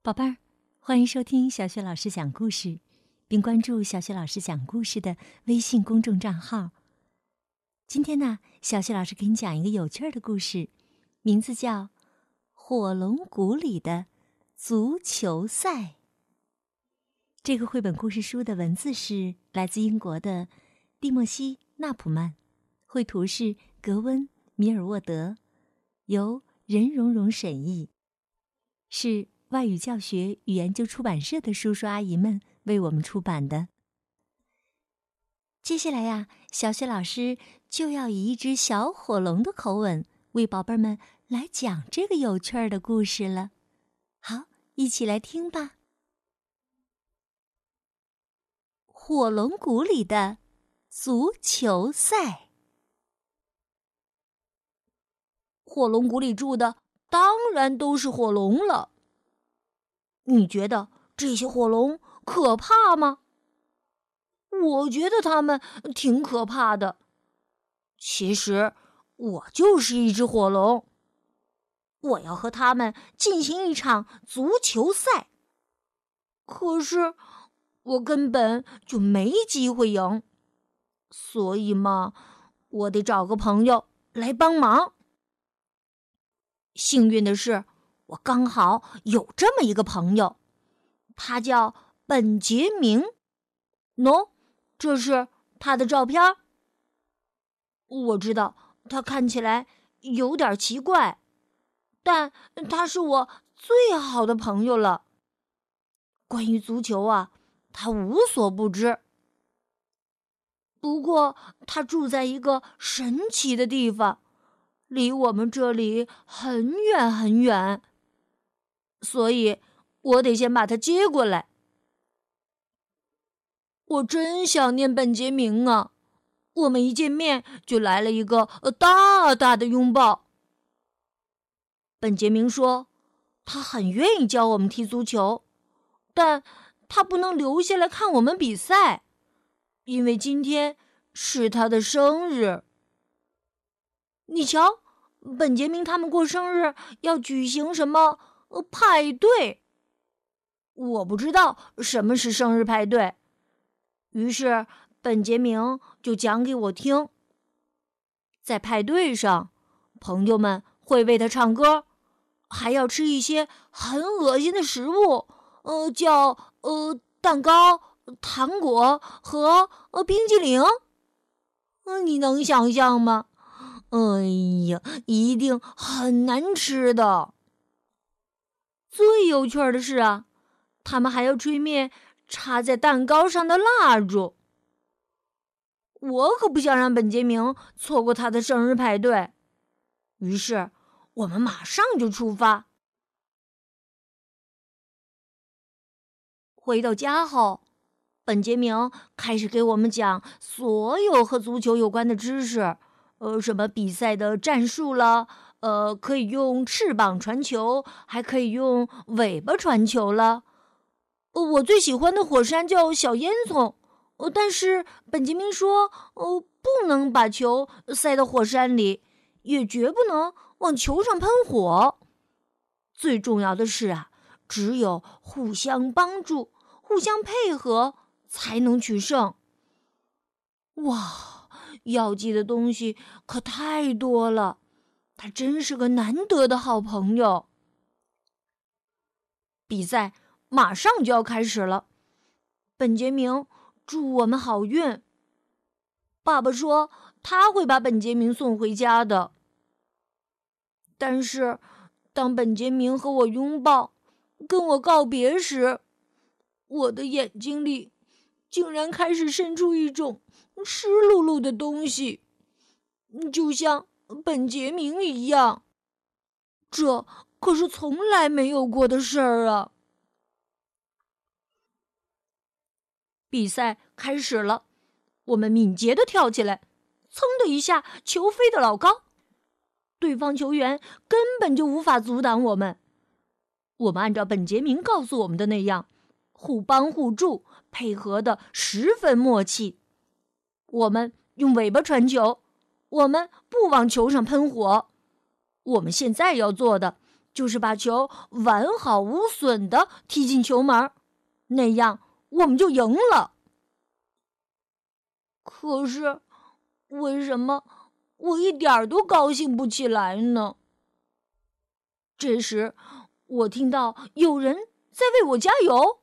宝贝儿，欢迎收听小雪老师讲故事，并关注小雪老师讲故事的微信公众账号。今天呢，小雪老师给你讲一个有趣儿的故事，名字叫《火龙谷里的足球赛》。这个绘本故事书的文字是来自英国的蒂莫西·纳普曼，绘图是格温·米尔沃德，由任蓉蓉审译，是。外语教学与研究出版社的叔叔阿姨们为我们出版的。接下来呀，小雪老师就要以一只小火龙的口吻为宝贝们来讲这个有趣儿的故事了。好，一起来听吧。火龙谷里的足球赛。火龙谷里住的当然都是火龙了。你觉得这些火龙可怕吗？我觉得它们挺可怕的。其实我就是一只火龙，我要和他们进行一场足球赛。可是我根本就没机会赢，所以嘛，我得找个朋友来帮忙。幸运的是。我刚好有这么一个朋友，他叫本杰明。喏，这是他的照片。我知道他看起来有点奇怪，但他是我最好的朋友了。关于足球啊，他无所不知。不过，他住在一个神奇的地方，离我们这里很远很远。所以，我得先把他接过来。我真想念本杰明啊！我们一见面就来了一个大大的拥抱。本杰明说，他很愿意教我们踢足球，但他不能留下来看我们比赛，因为今天是他的生日。你瞧，本杰明他们过生日要举行什么？呃，派对。我不知道什么是生日派对，于是本杰明就讲给我听。在派对上，朋友们会为他唱歌，还要吃一些很恶心的食物，呃，叫呃蛋糕、糖果和呃冰激凌。嗯，你能想象吗？哎呀，一定很难吃的。最有趣的是啊，他们还要吹灭插在蛋糕上的蜡烛。我可不想让本杰明错过他的生日派对，于是我们马上就出发。回到家后，本杰明开始给我们讲所有和足球有关的知识，呃，什么比赛的战术了。呃，可以用翅膀传球，还可以用尾巴传球了。我最喜欢的火山叫小烟囱，但是本杰明说，呃，不能把球塞到火山里，也绝不能往球上喷火。最重要的是啊，只有互相帮助、互相配合，才能取胜。哇，要记的东西可太多了。他真是个难得的好朋友。比赛马上就要开始了，本杰明祝我们好运。爸爸说他会把本杰明送回家的。但是，当本杰明和我拥抱、跟我告别时，我的眼睛里竟然开始渗出一种湿漉漉的东西，就像……本杰明一样，这可是从来没有过的事儿啊！比赛开始了，我们敏捷的跳起来，噌的一下，球飞得老高，对方球员根本就无法阻挡我们。我们按照本杰明告诉我们的那样，互帮互助，配合的十分默契。我们用尾巴传球。我们不往球上喷火，我们现在要做的就是把球完好无损的踢进球门，那样我们就赢了。可是，为什么我一点儿都高兴不起来呢？这时，我听到有人在为我加油。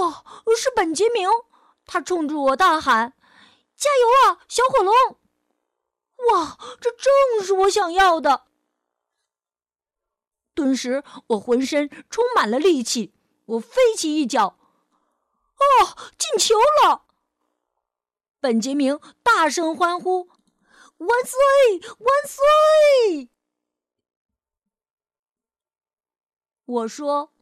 哇，是本杰明！他冲着我大喊：“加油啊，小火龙！”哇，这正是我想要的。顿时，我浑身充满了力气，我飞起一脚，哦，进球了！本杰明大声欢呼：“万岁，万岁！”我说：“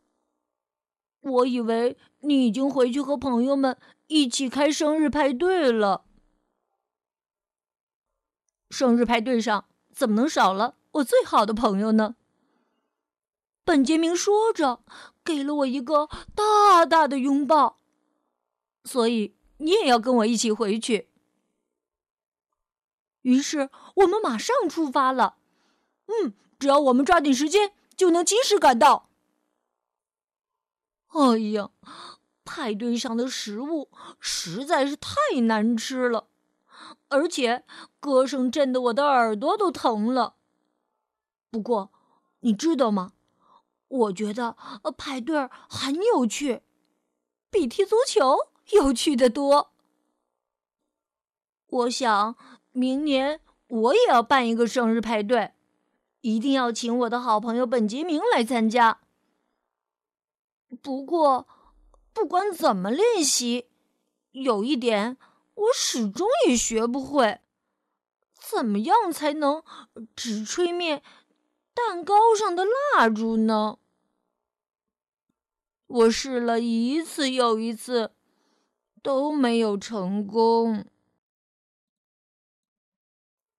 我以为你已经回去和朋友们一起开生日派对了。生日派对上怎么能少了我最好的朋友呢？”本杰明说着，给了我一个大大的拥抱。所以你也要跟我一起回去。于是我们马上出发了。嗯，只要我们抓紧时间，就能及时赶到。哎呀，派对上的食物实在是太难吃了，而且歌声震得我的耳朵都疼了。不过，你知道吗？我觉得派对很有趣，比踢足球有趣的多。我想明年我也要办一个生日派对，一定要请我的好朋友本杰明来参加。不过，不管怎么练习，有一点我始终也学不会：怎么样才能只吹灭蛋糕上的蜡烛呢？我试了一次又一次，都没有成功。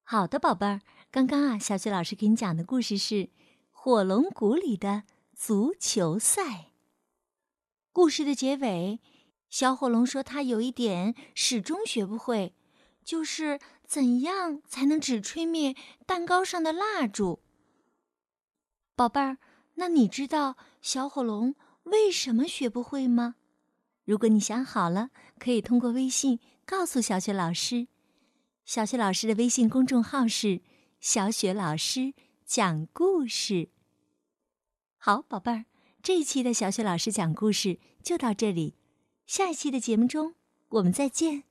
好的，宝贝儿，刚刚啊，小雪老师给你讲的故事是《火龙谷里的足球赛》。故事的结尾，小火龙说他有一点始终学不会，就是怎样才能只吹灭蛋糕上的蜡烛。宝贝儿，那你知道小火龙？为什么学不会吗？如果你想好了，可以通过微信告诉小雪老师。小雪老师的微信公众号是“小雪老师讲故事”。好，宝贝儿，这一期的小雪老师讲故事就到这里，下一期的节目中我们再见。